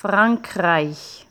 Frankreich.